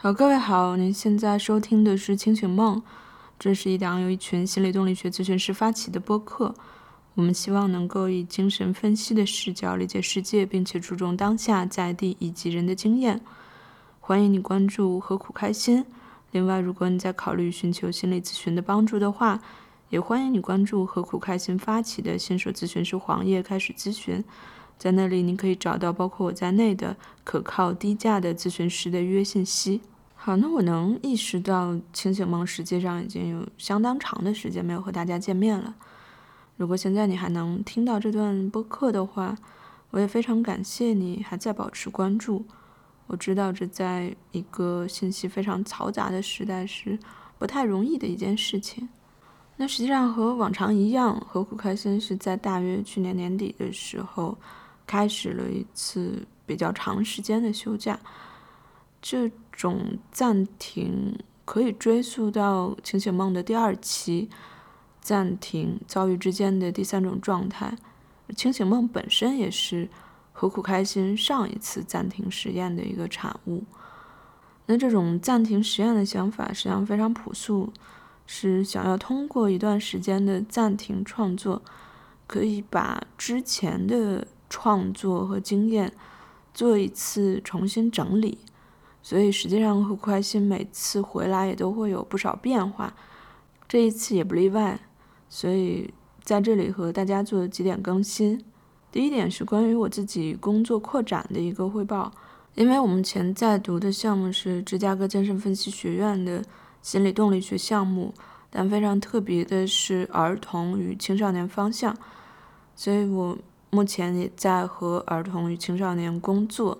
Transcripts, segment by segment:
好，各位好，您现在收听的是《清醒梦》，这是一档由一群心理动力学咨询师发起的播客。我们希望能够以精神分析的视角理解世界，并且注重当下在地以及人的经验。欢迎你关注“何苦开心”。另外，如果你在考虑寻求心理咨询的帮助的话，也欢迎你关注“何苦开心”发起的新手咨询师黄页开始咨询。在那里，你可以找到包括我在内的可靠、低价的咨询师的预约信息。好，那我能意识到，清醒梦实际上已经有相当长的时间没有和大家见面了。如果现在你还能听到这段播客的话，我也非常感谢你还在保持关注。我知道这在一个信息非常嘈杂的时代是不太容易的一件事情。那实际上和往常一样，何苦开心是在大约去年年底的时候。开始了一次比较长时间的休假，这种暂停可以追溯到清醒梦的第二期，暂停遭遇之间的第三种状态。清醒梦本身也是何苦开心上一次暂停实验的一个产物。那这种暂停实验的想法实际上非常朴素，是想要通过一段时间的暂停创作，可以把之前的。创作和经验做一次重新整理，所以实际上和开心每次回来也都会有不少变化，这一次也不例外。所以在这里和大家做几点更新。第一点是关于我自己工作扩展的一个汇报，因为我目前在读的项目是芝加哥精神分析学院的心理动力学项目，但非常特别的是儿童与青少年方向，所以我。目前也在和儿童与青少年工作。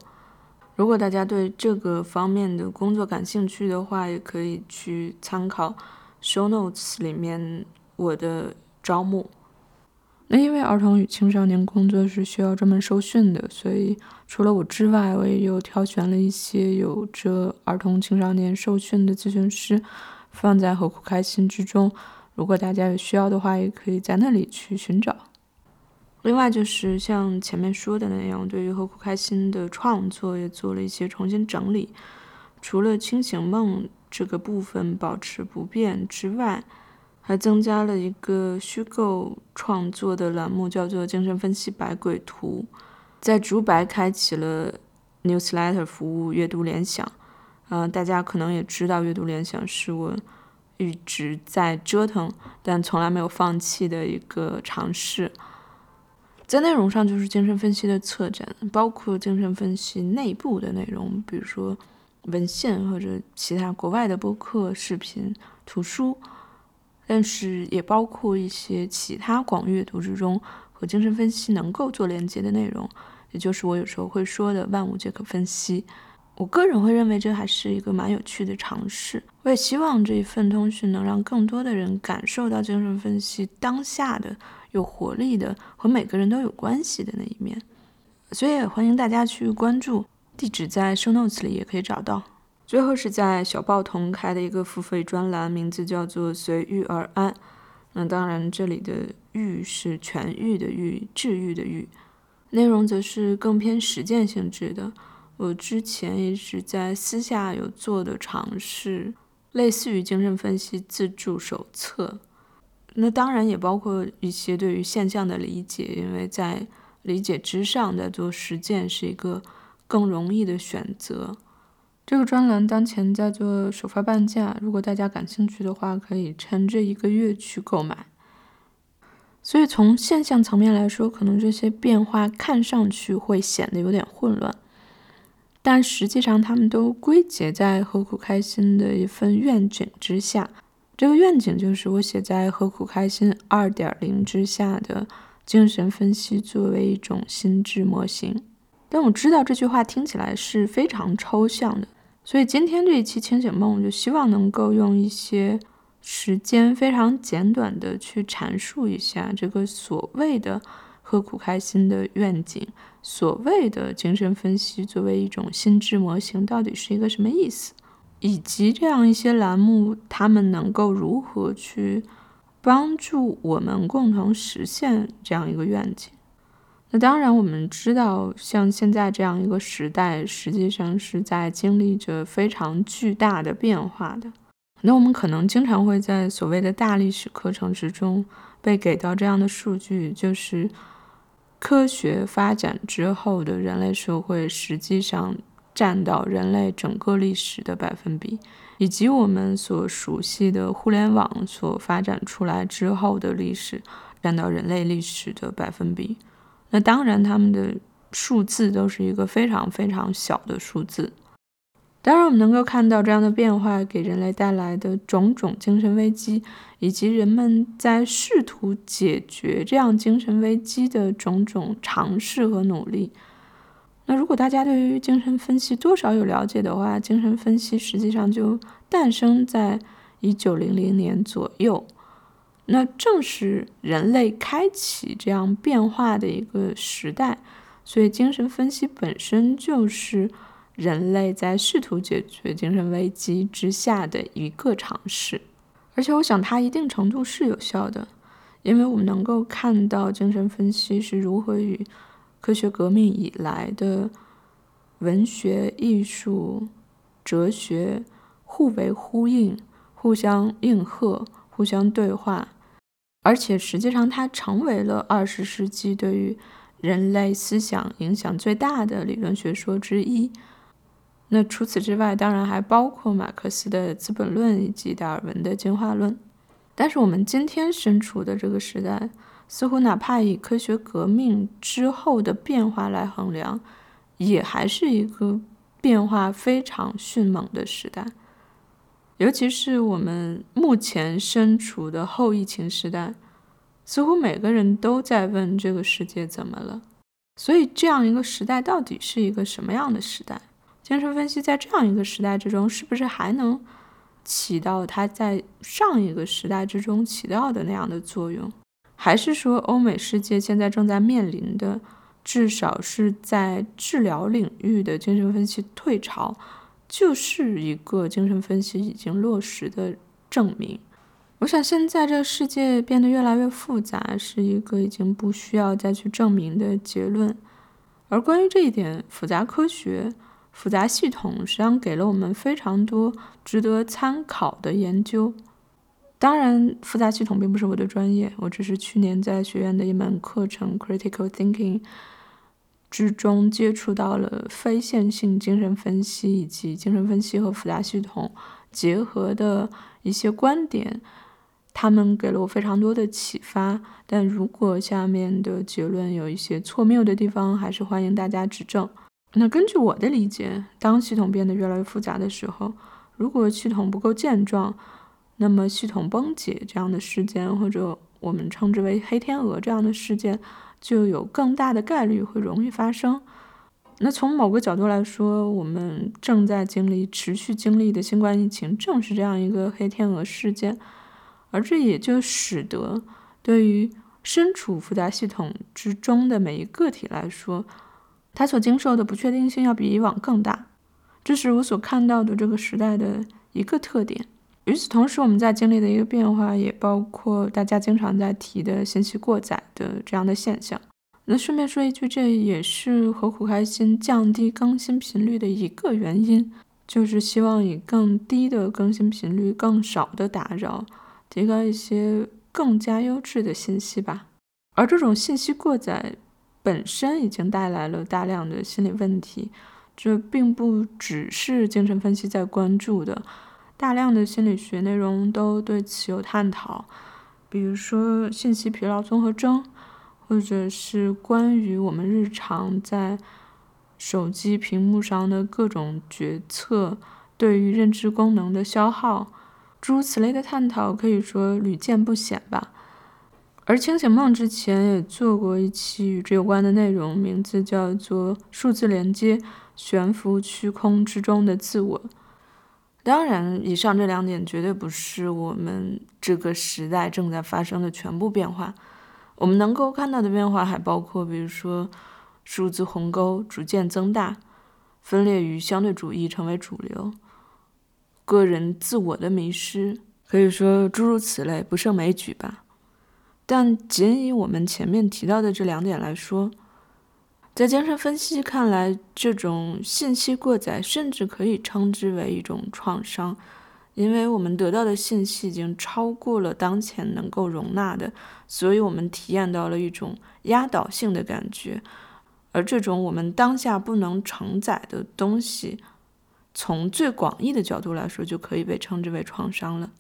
如果大家对这个方面的工作感兴趣的话，也可以去参考 show notes 里面我的招募。那因为儿童与青少年工作是需要专门受训的，所以除了我之外，我也有挑选了一些有着儿童青少年受训的咨询师，放在何苦开心之中。如果大家有需要的话，也可以在那里去寻找。另外就是像前面说的那样，对于何苦开心的创作也做了一些重新整理。除了清醒梦这个部分保持不变之外，还增加了一个虚构创作的栏目，叫做“精神分析百鬼图”。在竹白开启了 newsletter 服务，阅读联想。嗯，大家可能也知道，阅读联想是我一直在折腾，但从来没有放弃的一个尝试。在内容上就是精神分析的策展，包括精神分析内部的内容，比如说文献或者其他国外的播客、视频、图书，但是也包括一些其他广阅读之中和精神分析能够做连接的内容，也就是我有时候会说的万物皆可分析。我个人会认为这还是一个蛮有趣的尝试。我也希望这一份通讯能让更多的人感受到精神分析当下的。有活力的和每个人都有关系的那一面，所以也欢迎大家去关注，地址在 show notes 里也可以找到。最后是在小报童开的一个付费专栏，名字叫做“随遇而安”。那当然，这里的“愈”是痊愈的“愈”，治愈的“愈”。内容则是更偏实践性质的。我之前一直在私下有做的尝试，类似于精神分析自助手册。那当然也包括一些对于现象的理解，因为在理解之上在做实践是一个更容易的选择。这个专栏当前在做首发半价，如果大家感兴趣的话，可以趁这一个月去购买。所以从现象层面来说，可能这些变化看上去会显得有点混乱，但实际上他们都归结在何苦开心的一份愿景之下。这个愿景就是我写在《何苦开心二点零》之下的精神分析作为一种心智模型。但我知道这句话听起来是非常抽象的，所以今天这一期清醒梦就希望能够用一些时间非常简短的去阐述一下这个所谓的何苦开心的愿景，所谓的精神分析作为一种心智模型到底是一个什么意思。以及这样一些栏目，他们能够如何去帮助我们共同实现这样一个愿景？那当然，我们知道，像现在这样一个时代，实际上是在经历着非常巨大的变化的。那我们可能经常会在所谓的大历史课程之中被给到这样的数据，就是科学发展之后的人类社会实际上占到人类整个历史的百分比，以及我们所熟悉的互联网所发展出来之后的历史占到人类历史的百分比。那当然，他们的数字都是一个非常非常小的数字。当然，我们能够看到这样的变化给人类带来的种种精神危机，以及人们在试图解决这样精神危机的种种尝试和努力。那如果大家对于精神分析多少有了解的话，精神分析实际上就诞生在一九零零年左右。那正是人类开启这样变化的一个时代，所以精神分析本身就是人类在试图解决精神危机之下的一个尝试，而且我想它一定程度是有效的，因为我们能够看到精神分析是如何与科学革命以来的文学、艺术、哲学互为呼应、互相应和、互相对话。而且实际上，它成为了二十世纪对于人类思想影响最大的理论学说之一。那除此之外，当然还包括马克思的《资本论》以及达尔文的进化论。但是我们今天身处的这个时代，似乎哪怕以科学革命之后的变化来衡量，也还是一个变化非常迅猛的时代。尤其是我们目前身处的后疫情时代，似乎每个人都在问这个世界怎么了。所以，这样一个时代到底是一个什么样的时代？精神分析在这样一个时代之中，是不是还能起到它在上一个时代之中起到的那样的作用？还是说，欧美世界现在正在面临的，至少是在治疗领域的精神分析退潮？就是一个精神分析已经落实的证明。我想现在这个世界变得越来越复杂，是一个已经不需要再去证明的结论。而关于这一点，复杂科学、复杂系统实际上给了我们非常多值得参考的研究。当然，复杂系统并不是我的专业，我只是去年在学院的一门课程 Critical Thinking。之中接触到了非线性精神分析以及精神分析和复杂系统结合的一些观点，他们给了我非常多的启发。但如果下面的结论有一些错谬的地方，还是欢迎大家指正。那根据我的理解，当系统变得越来越复杂的时候，如果系统不够健壮，那么系统崩解这样的事件，或者我们称之为黑天鹅这样的事件。就有更大的概率会容易发生。那从某个角度来说，我们正在经历、持续经历的新冠疫情，正是这样一个黑天鹅事件。而这也就使得，对于身处复杂系统之中的每一个体来说，它所经受的不确定性要比以往更大。这是我所看到的这个时代的一个特点。与此同时，我们在经历的一个变化，也包括大家经常在提的信息过载的这样的现象。那顺便说一句，这也是何苦开心降低更新频率的一个原因，就是希望以更低的更新频率、更少的打扰，提高一些更加优质的信息吧。而这种信息过载本身已经带来了大量的心理问题，这并不只是精神分析在关注的。大量的心理学内容都对此有探讨，比如说信息疲劳综合征，或者是关于我们日常在手机屏幕上的各种决策对于认知功能的消耗，诸如此类的探讨可以说屡见不鲜吧。而清醒梦之前也做过一期与之有关的内容，名字叫做《数字连接：悬浮虚空之中的自我》。当然，以上这两点绝对不是我们这个时代正在发生的全部变化。我们能够看到的变化还包括，比如说数字鸿沟逐渐增大，分裂与相对主义成为主流，个人自我的迷失，可以说诸如此类不胜枚举吧。但仅以我们前面提到的这两点来说，在精神分析看来，这种信息过载甚至可以称之为一种创伤，因为我们得到的信息已经超过了当前能够容纳的，所以我们体验到了一种压倒性的感觉，而这种我们当下不能承载的东西，从最广义的角度来说，就可以被称之为创伤了。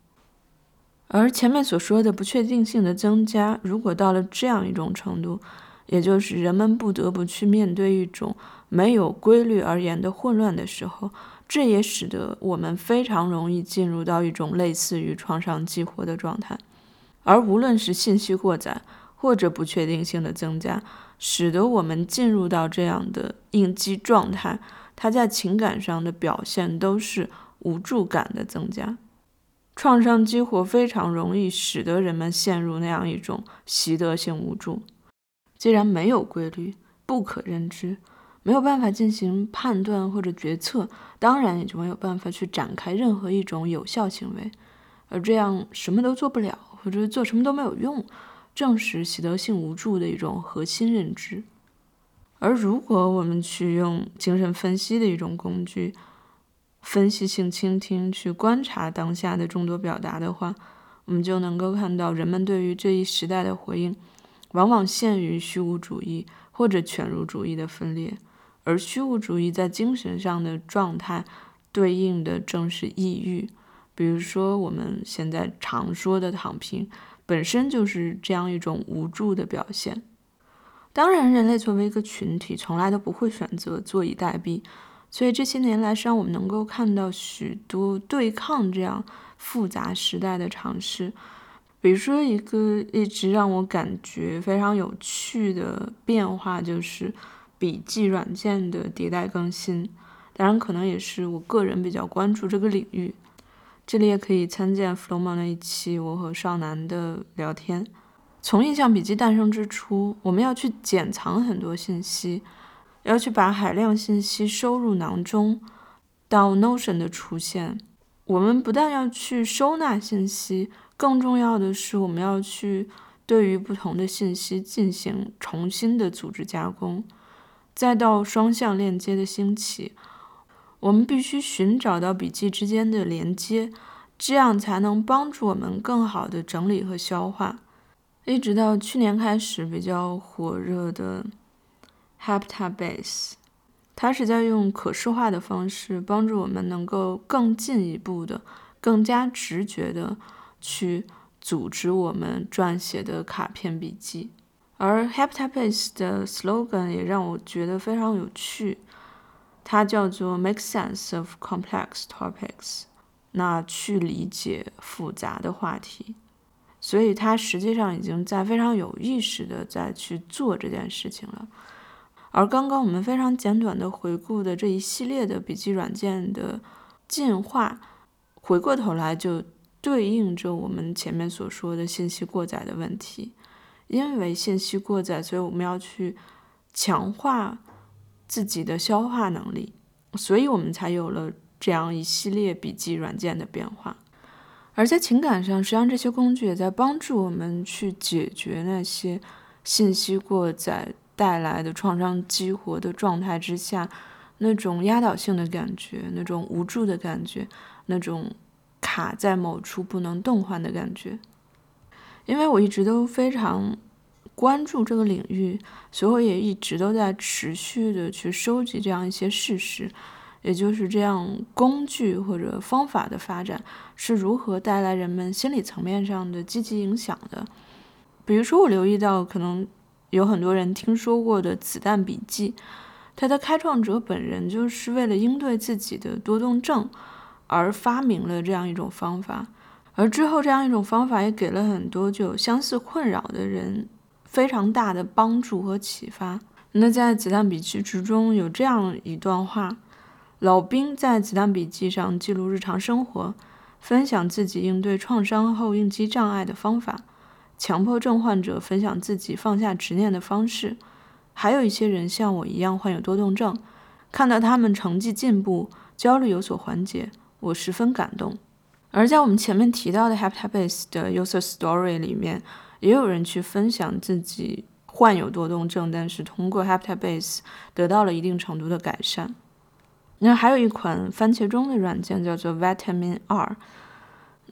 而前面所说的不确定性的增加，如果到了这样一种程度，也就是人们不得不去面对一种没有规律而言的混乱的时候，这也使得我们非常容易进入到一种类似于创伤激活的状态。而无论是信息过载或者不确定性的增加，使得我们进入到这样的应激状态，它在情感上的表现都是无助感的增加。创伤激活非常容易使得人们陷入那样一种习得性无助。既然没有规律，不可认知，没有办法进行判断或者决策，当然也就没有办法去展开任何一种有效行为。而这样什么都做不了，或者做什么都没有用，正是习得性无助的一种核心认知。而如果我们去用精神分析的一种工具，分析性倾听，去观察当下的众多表达的话，我们就能够看到人们对于这一时代的回应。往往限于虚无主义或者犬儒主义的分裂，而虚无主义在精神上的状态对应的正是抑郁。比如说，我们现在常说的躺平，本身就是这样一种无助的表现。当然，人类作为一个群体，从来都不会选择坐以待毙，所以这些年来，让我们能够看到许多对抗这样复杂时代的尝试。比如说，一个一直让我感觉非常有趣的变化，就是笔记软件的迭代更新。当然，可能也是我个人比较关注这个领域。这里也可以参见 Flow 那一期我和少男的聊天。从印象笔记诞生之初，我们要去剪藏很多信息，要去把海量信息收入囊中，到 Notion 的出现，我们不但要去收纳信息。更重要的是，我们要去对于不同的信息进行重新的组织加工，再到双向链接的兴起，我们必须寻找到笔记之间的连接，这样才能帮助我们更好的整理和消化。一直到去年开始比较火热的 Heptabase，它是在用可视化的方式帮助我们能够更进一步的、更加直觉的。去组织我们撰写的卡片笔记，而 Heptabase 的 slogan 也让我觉得非常有趣，它叫做 Make sense of complex topics，那去理解复杂的话题，所以它实际上已经在非常有意识的在去做这件事情了。而刚刚我们非常简短的回顾的这一系列的笔记软件的进化，回过头来就。对应着我们前面所说的信息过载的问题，因为信息过载，所以我们要去强化自己的消化能力，所以我们才有了这样一系列笔记软件的变化。而在情感上，实际上这些工具也在帮助我们去解决那些信息过载带来的创伤激活的状态之下那种压倒性的感觉、那种无助的感觉、那种。卡在某处不能动换的感觉，因为我一直都非常关注这个领域，所以我也一直都在持续的去收集这样一些事实，也就是这样工具或者方法的发展是如何带来人们心理层面上的积极影响的。比如说，我留意到可能有很多人听说过的子弹笔记，它的开创者本人就是为了应对自己的多动症。而发明了这样一种方法，而之后这样一种方法也给了很多就有相似困扰的人非常大的帮助和启发。那在子弹笔记之中有这样一段话：老兵在子弹笔记上记录日常生活，分享自己应对创伤后应激障碍的方法；强迫症患者分享自己放下执念的方式；还有一些人像我一样患有多动症，看到他们成绩进步，焦虑有所缓解。我十分感动，而在我们前面提到的 Heptabase 的 User Story 里面，也有人去分享自己患有多动症，但是通过 Heptabase 得到了一定程度的改善。那还有一款番茄钟的软件叫做 Vitamin R。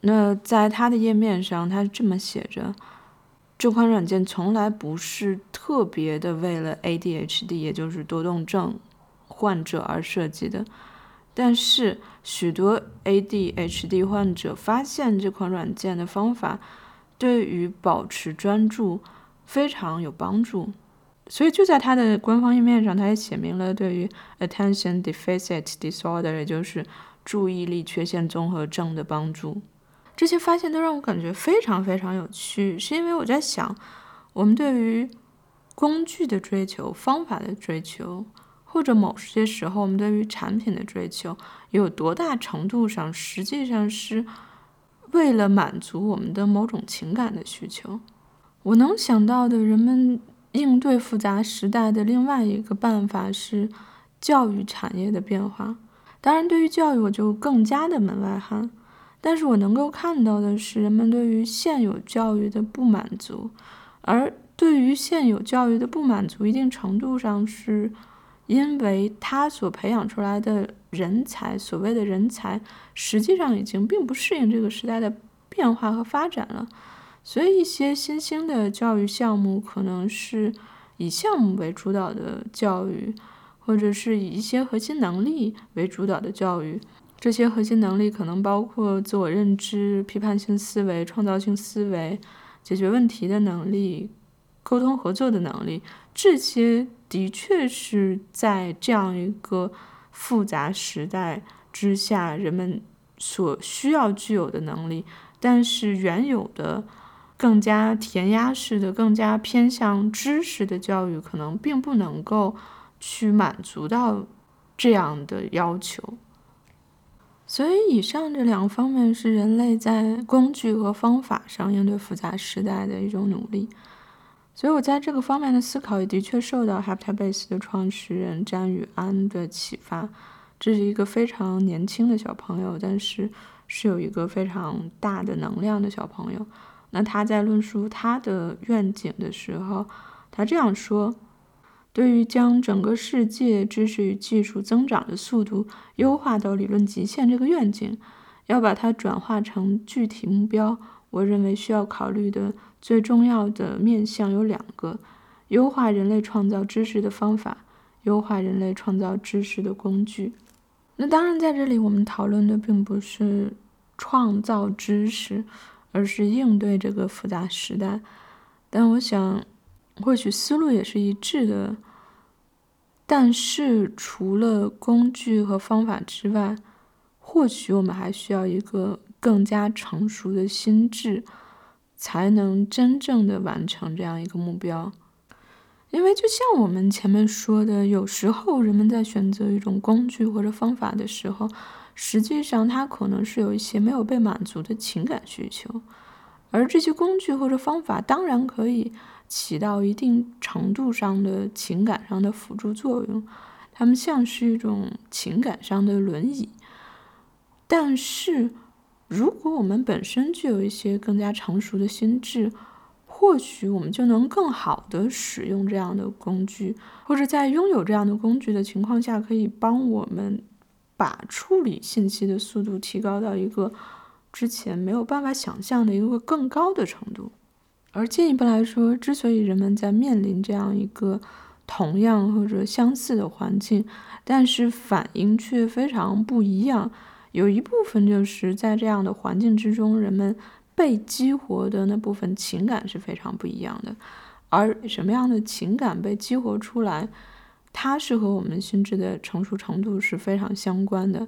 那在它的页面上，它是这么写着：这款软件从来不是特别的为了 ADHD，也就是多动症患者而设计的。但是许多 ADHD 患者发现这款软件的方法对于保持专注非常有帮助。所以就在它的官方页面上，它也写明了对于 Attention Deficit Disorder，也就是注意力缺陷综合症的帮助。这些发现都让我感觉非常非常有趣，是因为我在想，我们对于工具的追求、方法的追求，或者某些时候我们对于产品的追求，有多大程度上实际上是为了满足我们的某种情感的需求？我能想到的人们应对复杂时代的另外一个办法是教育产业的变化。当然，对于教育，我就更加的门外汉。但是我能够看到的是，人们对于现有教育的不满足，而对于现有教育的不满足，一定程度上是因为他所培养出来的人才，所谓的人才，实际上已经并不适应这个时代的变化和发展了。所以，一些新兴的教育项目可能是以项目为主导的教育，或者是以一些核心能力为主导的教育。这些核心能力可能包括自我认知、批判性思维、创造性思维、解决问题的能力、沟通合作的能力。这些的确是在这样一个复杂时代之下人们所需要具有的能力。但是原有的、更加填鸭式的、更加偏向知识的教育，可能并不能够去满足到这样的要求。所以，以上这两个方面是人类在工具和方法上应对复杂时代的一种努力。所以我在这个方面的思考也的确受到 Heptabase 的创始人詹宇安的启发。这是一个非常年轻的小朋友，但是是有一个非常大的能量的小朋友。那他在论述他的愿景的时候，他这样说。对于将整个世界知识与技术增长的速度优化到理论极限这个愿景，要把它转化成具体目标，我认为需要考虑的最重要的面向有两个：优化人类创造知识的方法，优化人类创造知识的工具。那当然，在这里我们讨论的并不是创造知识，而是应对这个复杂时代。但我想，或许思路也是一致的。但是，除了工具和方法之外，或许我们还需要一个更加成熟的心智，才能真正的完成这样一个目标。因为，就像我们前面说的，有时候人们在选择一种工具或者方法的时候，实际上他可能是有一些没有被满足的情感需求，而这些工具或者方法当然可以。起到一定程度上的情感上的辅助作用，它们像是一种情感上的轮椅。但是，如果我们本身具有一些更加成熟的心智，或许我们就能更好的使用这样的工具，或者在拥有这样的工具的情况下，可以帮我们把处理信息的速度提高到一个之前没有办法想象的一个更高的程度。而进一步来说，之所以人们在面临这样一个同样或者相似的环境，但是反应却非常不一样，有一部分就是在这样的环境之中，人们被激活的那部分情感是非常不一样的。而什么样的情感被激活出来，它是和我们心智的成熟程度是非常相关的。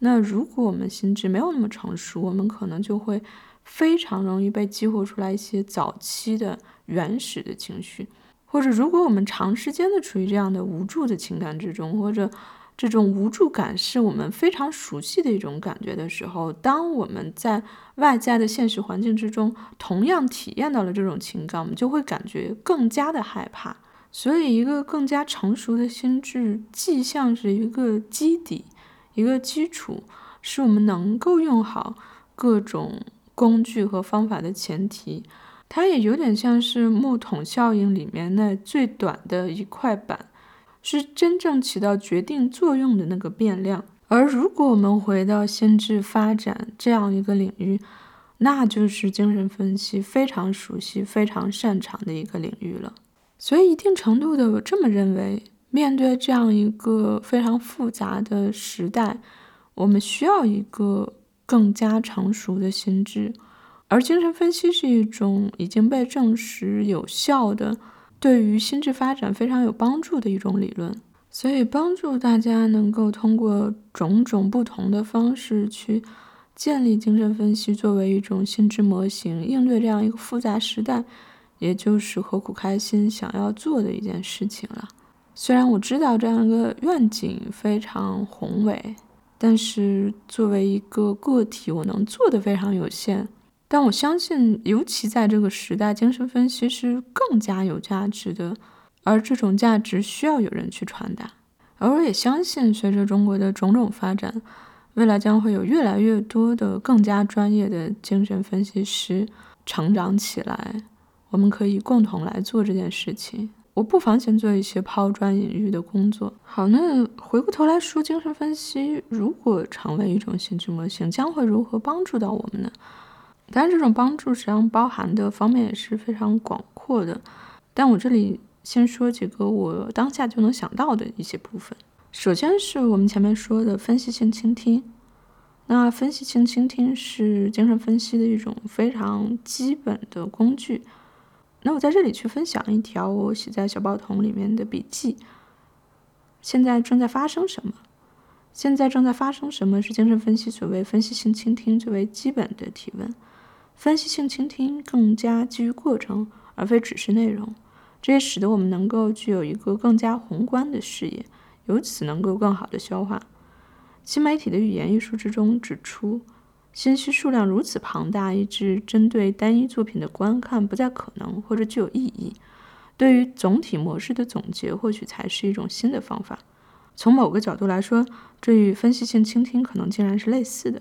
那如果我们心智没有那么成熟，我们可能就会。非常容易被激活出来一些早期的原始的情绪，或者如果我们长时间的处于这样的无助的情感之中，或者这种无助感是我们非常熟悉的一种感觉的时候，当我们在外在的现实环境之中同样体验到了这种情感，我们就会感觉更加的害怕。所以，一个更加成熟的心智，既像是一个基底，一个基础，是我们能够用好各种。工具和方法的前提，它也有点像是木桶效应里面那最短的一块板，是真正起到决定作用的那个变量。而如果我们回到心智发展这样一个领域，那就是精神分析非常熟悉、非常擅长的一个领域了。所以，一定程度的，我这么认为，面对这样一个非常复杂的时代，我们需要一个更加成熟的心智。而精神分析是一种已经被证实有效的，对于心智发展非常有帮助的一种理论。所以，帮助大家能够通过种种不同的方式去建立精神分析作为一种心智模型，应对这样一个复杂时代，也就是何苦开心想要做的一件事情了。虽然我知道这样一个愿景非常宏伟，但是作为一个个体，我能做的非常有限。但我相信，尤其在这个时代，精神分析是更加有价值的，而这种价值需要有人去传达。而我也相信，随着中国的种种发展，未来将会有越来越多的更加专业的精神分析师成长起来。我们可以共同来做这件事情。我不妨先做一些抛砖引玉的工作。好，那回过头来说，精神分析如果成为一种心智模型，将会如何帮助到我们呢？当然，这种帮助实际上包含的方面也是非常广阔的。但我这里先说几个我当下就能想到的一些部分。首先是我们前面说的分析性倾听。那分析性倾听是精神分析的一种非常基本的工具。那我在这里去分享一条我写在小报童里面的笔记。现在正在发生什么？现在正在发生什么是精神分析所谓分析性倾听最为基本的提问。分析性倾听更加基于过程，而非只是内容，这也使得我们能够具有一个更加宏观的视野，由此能够更好的消化。新媒体的语言艺术之中指出，信息数量如此庞大，以致针对单一作品的观看不再可能或者具有意义。对于总体模式的总结，或许才是一种新的方法。从某个角度来说，这与分析性倾听可能竟然是类似的。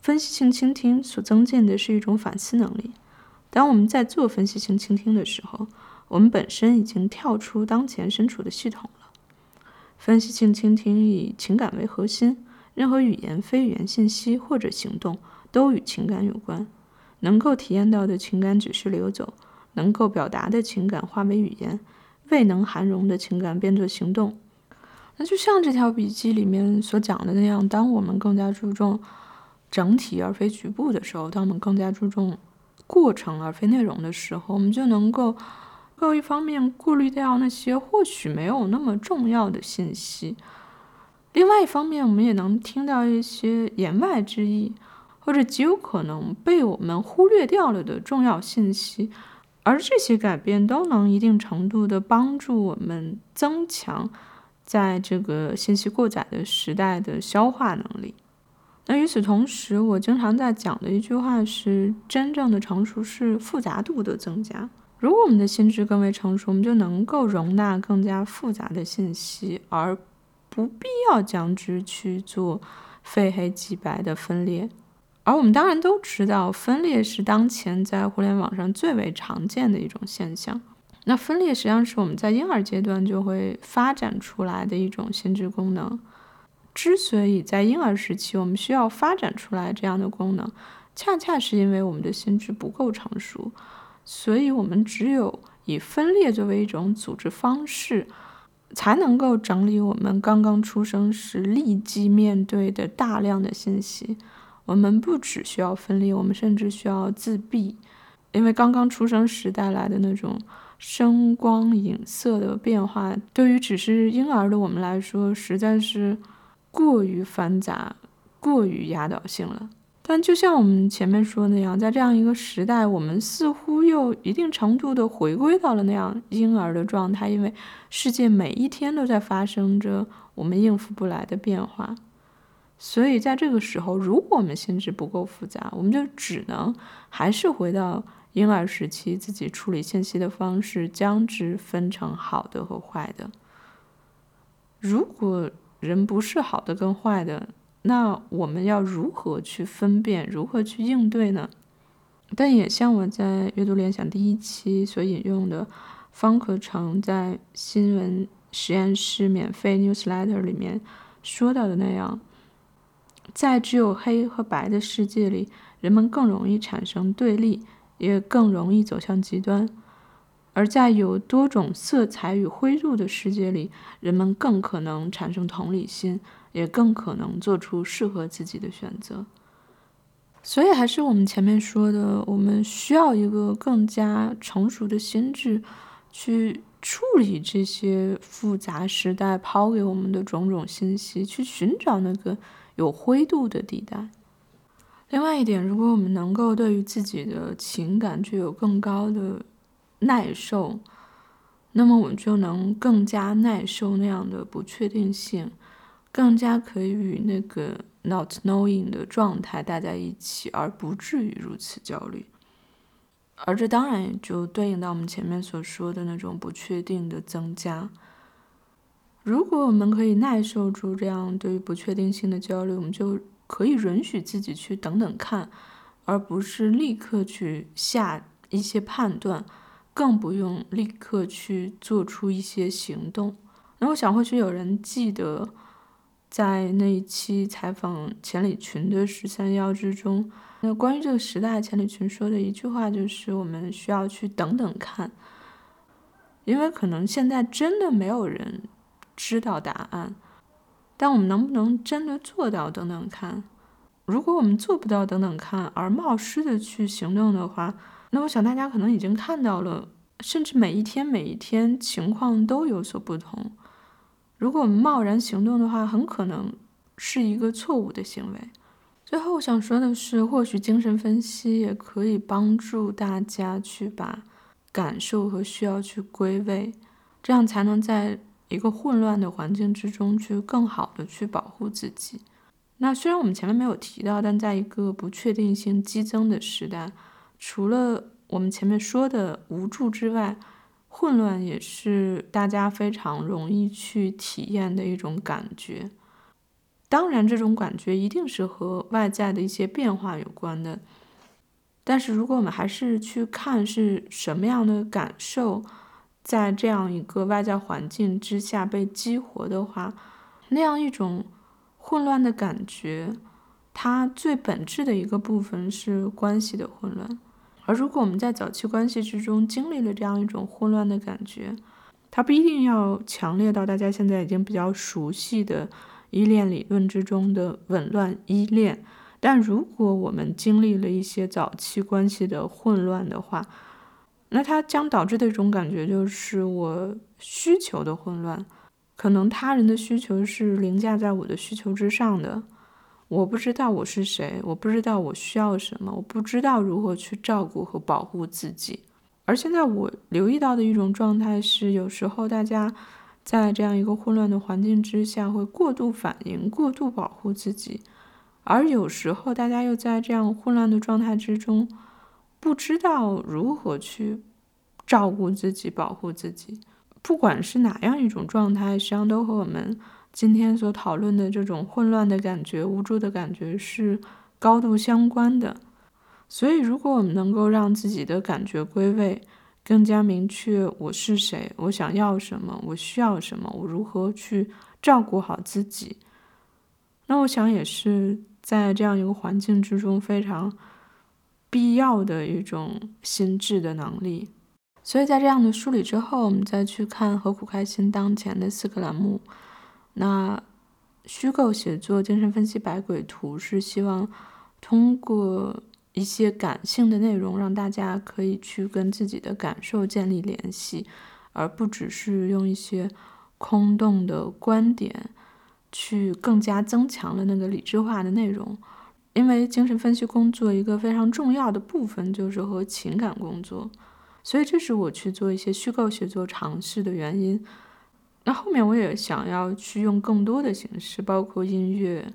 分析性倾听所增进的是一种反思能力。当我们在做分析性倾听的时候，我们本身已经跳出当前身处的系统了。分析性倾听以情感为核心，任何语言、非语言信息或者行动都与情感有关。能够体验到的情感只是流走，能够表达的情感化为语言，未能涵容的情感变作行动。那就像这条笔记里面所讲的那样，当我们更加注重。整体而非局部的时候，当我们更加注重过程而非内容的时候，我们就能够够一方面过滤掉那些或许没有那么重要的信息，另外一方面，我们也能听到一些言外之意，或者极有可能被我们忽略掉了的重要信息，而这些改变都能一定程度的帮助我们增强在这个信息过载的时代的消化能力。那与此同时，我经常在讲的一句话是：真正的成熟是复杂度的增加。如果我们的心智更为成熟，我们就能够容纳更加复杂的信息，而不必要将之去做非黑即白的分裂。而我们当然都知道，分裂是当前在互联网上最为常见的一种现象。那分裂实际上是我们在婴儿阶段就会发展出来的一种心智功能。之所以在婴儿时期我们需要发展出来这样的功能，恰恰是因为我们的心智不够成熟，所以我们只有以分裂作为一种组织方式，才能够整理我们刚刚出生时立即面对的大量的信息。我们不只需要分裂，我们甚至需要自闭，因为刚刚出生时带来的那种声光影色的变化，对于只是婴儿的我们来说，实在是。过于繁杂，过于压倒性了。但就像我们前面说那样，在这样一个时代，我们似乎又一定程度的回归到了那样婴儿的状态，因为世界每一天都在发生着我们应付不来的变化。所以在这个时候，如果我们心智不够复杂，我们就只能还是回到婴儿时期自己处理信息的方式，将之分成好的和坏的。如果人不是好的跟坏的，那我们要如何去分辨，如何去应对呢？但也像我在阅读联想第一期所引用的方可成在新闻实验室免费 newsletter 里面说到的那样，在只有黑和白的世界里，人们更容易产生对立，也更容易走向极端；而在有多种色彩与灰度的世界里，人们更可能产生同理心，也更可能做出适合自己的选择。所以，还是我们前面说的，我们需要一个更加成熟的心智，去处理这些复杂时代抛给我们的种种信息，去寻找那个有灰度的地带。另外一点，如果我们能够对于自己的情感具有更高的耐受，那么我们就能更加耐受那样的不确定性，更加可以与那个。Not knowing 的状态待在一起，而不至于如此焦虑。而这当然也就对应到我们前面所说的那种不确定的增加。如果我们可以耐受住这样对于不确定性的焦虑，我们就可以允许自己去等等看，而不是立刻去下一些判断，更不用立刻去做出一些行动。那我想，或许有人记得。在那一期采访钱理群的十三幺之中，那关于这个时代，钱理群说的一句话就是：我们需要去等等看，因为可能现在真的没有人知道答案，但我们能不能真的做到等等看？如果我们做不到等等看，而冒失的去行动的话，那我想大家可能已经看到了，甚至每一天每一天情况都有所不同。如果我们贸然行动的话，很可能是一个错误的行为。最后，我想说的是，或许精神分析也可以帮助大家去把感受和需要去归位，这样才能在一个混乱的环境之中去更好的去保护自己。那虽然我们前面没有提到，但在一个不确定性激增的时代，除了我们前面说的无助之外，混乱也是大家非常容易去体验的一种感觉，当然，这种感觉一定是和外在的一些变化有关的。但是，如果我们还是去看是什么样的感受，在这样一个外在环境之下被激活的话，那样一种混乱的感觉，它最本质的一个部分是关系的混乱。而如果我们在早期关系之中经历了这样一种混乱的感觉，它不一定要强烈到大家现在已经比较熟悉的依恋理论之中的紊乱依恋。但如果我们经历了一些早期关系的混乱的话，那它将导致的一种感觉就是我需求的混乱，可能他人的需求是凌驾在我的需求之上的。我不知道我是谁，我不知道我需要什么，我不知道如何去照顾和保护自己。而现在我留意到的一种状态是，有时候大家在这样一个混乱的环境之下，会过度反应、过度保护自己；而有时候大家又在这样混乱的状态之中，不知道如何去照顾自己、保护自己。不管是哪样一种状态，实际上都和我们。今天所讨论的这种混乱的感觉、无助的感觉是高度相关的。所以，如果我们能够让自己的感觉归位，更加明确我是谁、我想要什么、我需要什么、我如何去照顾好自己，那我想也是在这样一个环境之中非常必要的一种心智的能力。所以在这样的梳理之后，我们再去看何苦开心当前的四个栏目。那虚构写作、精神分析、百鬼图是希望通过一些感性的内容，让大家可以去跟自己的感受建立联系，而不只是用一些空洞的观点去更加增强了那个理智化的内容。因为精神分析工作一个非常重要的部分就是和情感工作，所以这是我去做一些虚构写作尝试的原因。那后面我也想要去用更多的形式，包括音乐、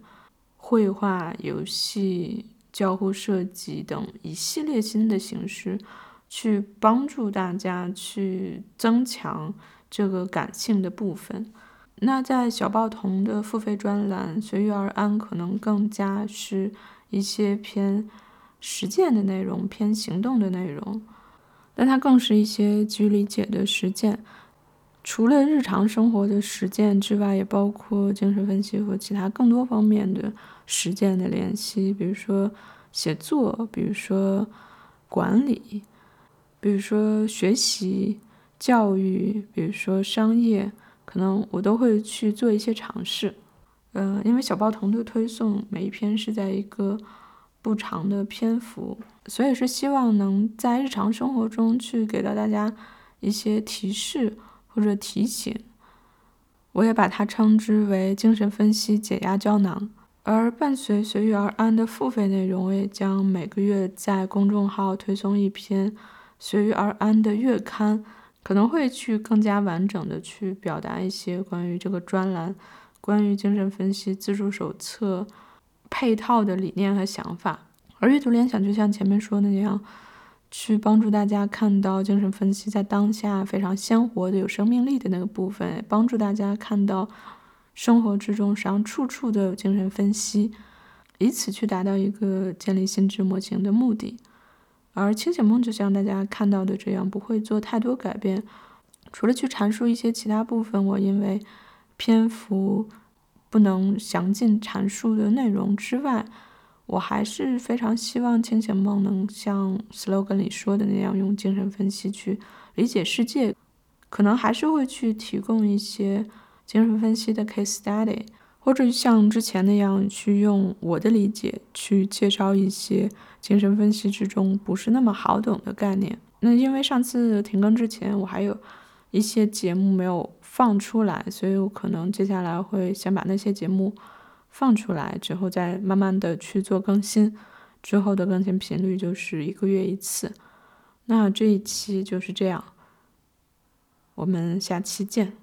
绘画、游戏、交互设计等一系列新的形式，去帮助大家去增强这个感性的部分。那在小报童的付费专栏《随遇而安》，可能更加是一些偏实践的内容，偏行动的内容，但它更是一些基于理解的实践。除了日常生活的实践之外，也包括精神分析和其他更多方面的实践的联系，比如说写作，比如说管理，比如说学习、教育，比如说商业，可能我都会去做一些尝试。嗯，因为小报童的推送每一篇是在一个不长的篇幅，所以是希望能在日常生活中去给到大家一些提示。或者提醒，我也把它称之为精神分析解压胶囊。而伴随随遇而安的付费内容，我也将每个月在公众号推送一篇随遇而安的月刊，可能会去更加完整的去表达一些关于这个专栏、关于精神分析自助手册配套的理念和想法。而阅读联想就像前面说的那样。去帮助大家看到精神分析在当下非常鲜活的、有生命力的那个部分，帮助大家看到生活之中实际上处处都有精神分析，以此去达到一个建立心智模型的目的。而清醒梦就像大家看到的这样，不会做太多改变，除了去阐述一些其他部分，我因为篇幅不能详尽阐述的内容之外。我还是非常希望清醒梦能像 slogan 里说的那样，用精神分析去理解世界，可能还是会去提供一些精神分析的 case study，或者像之前那样去用我的理解去介绍一些精神分析之中不是那么好懂的概念。那因为上次停更之前，我还有一些节目没有放出来，所以我可能接下来会先把那些节目。放出来之后，再慢慢的去做更新，之后的更新频率就是一个月一次。那这一期就是这样，我们下期见。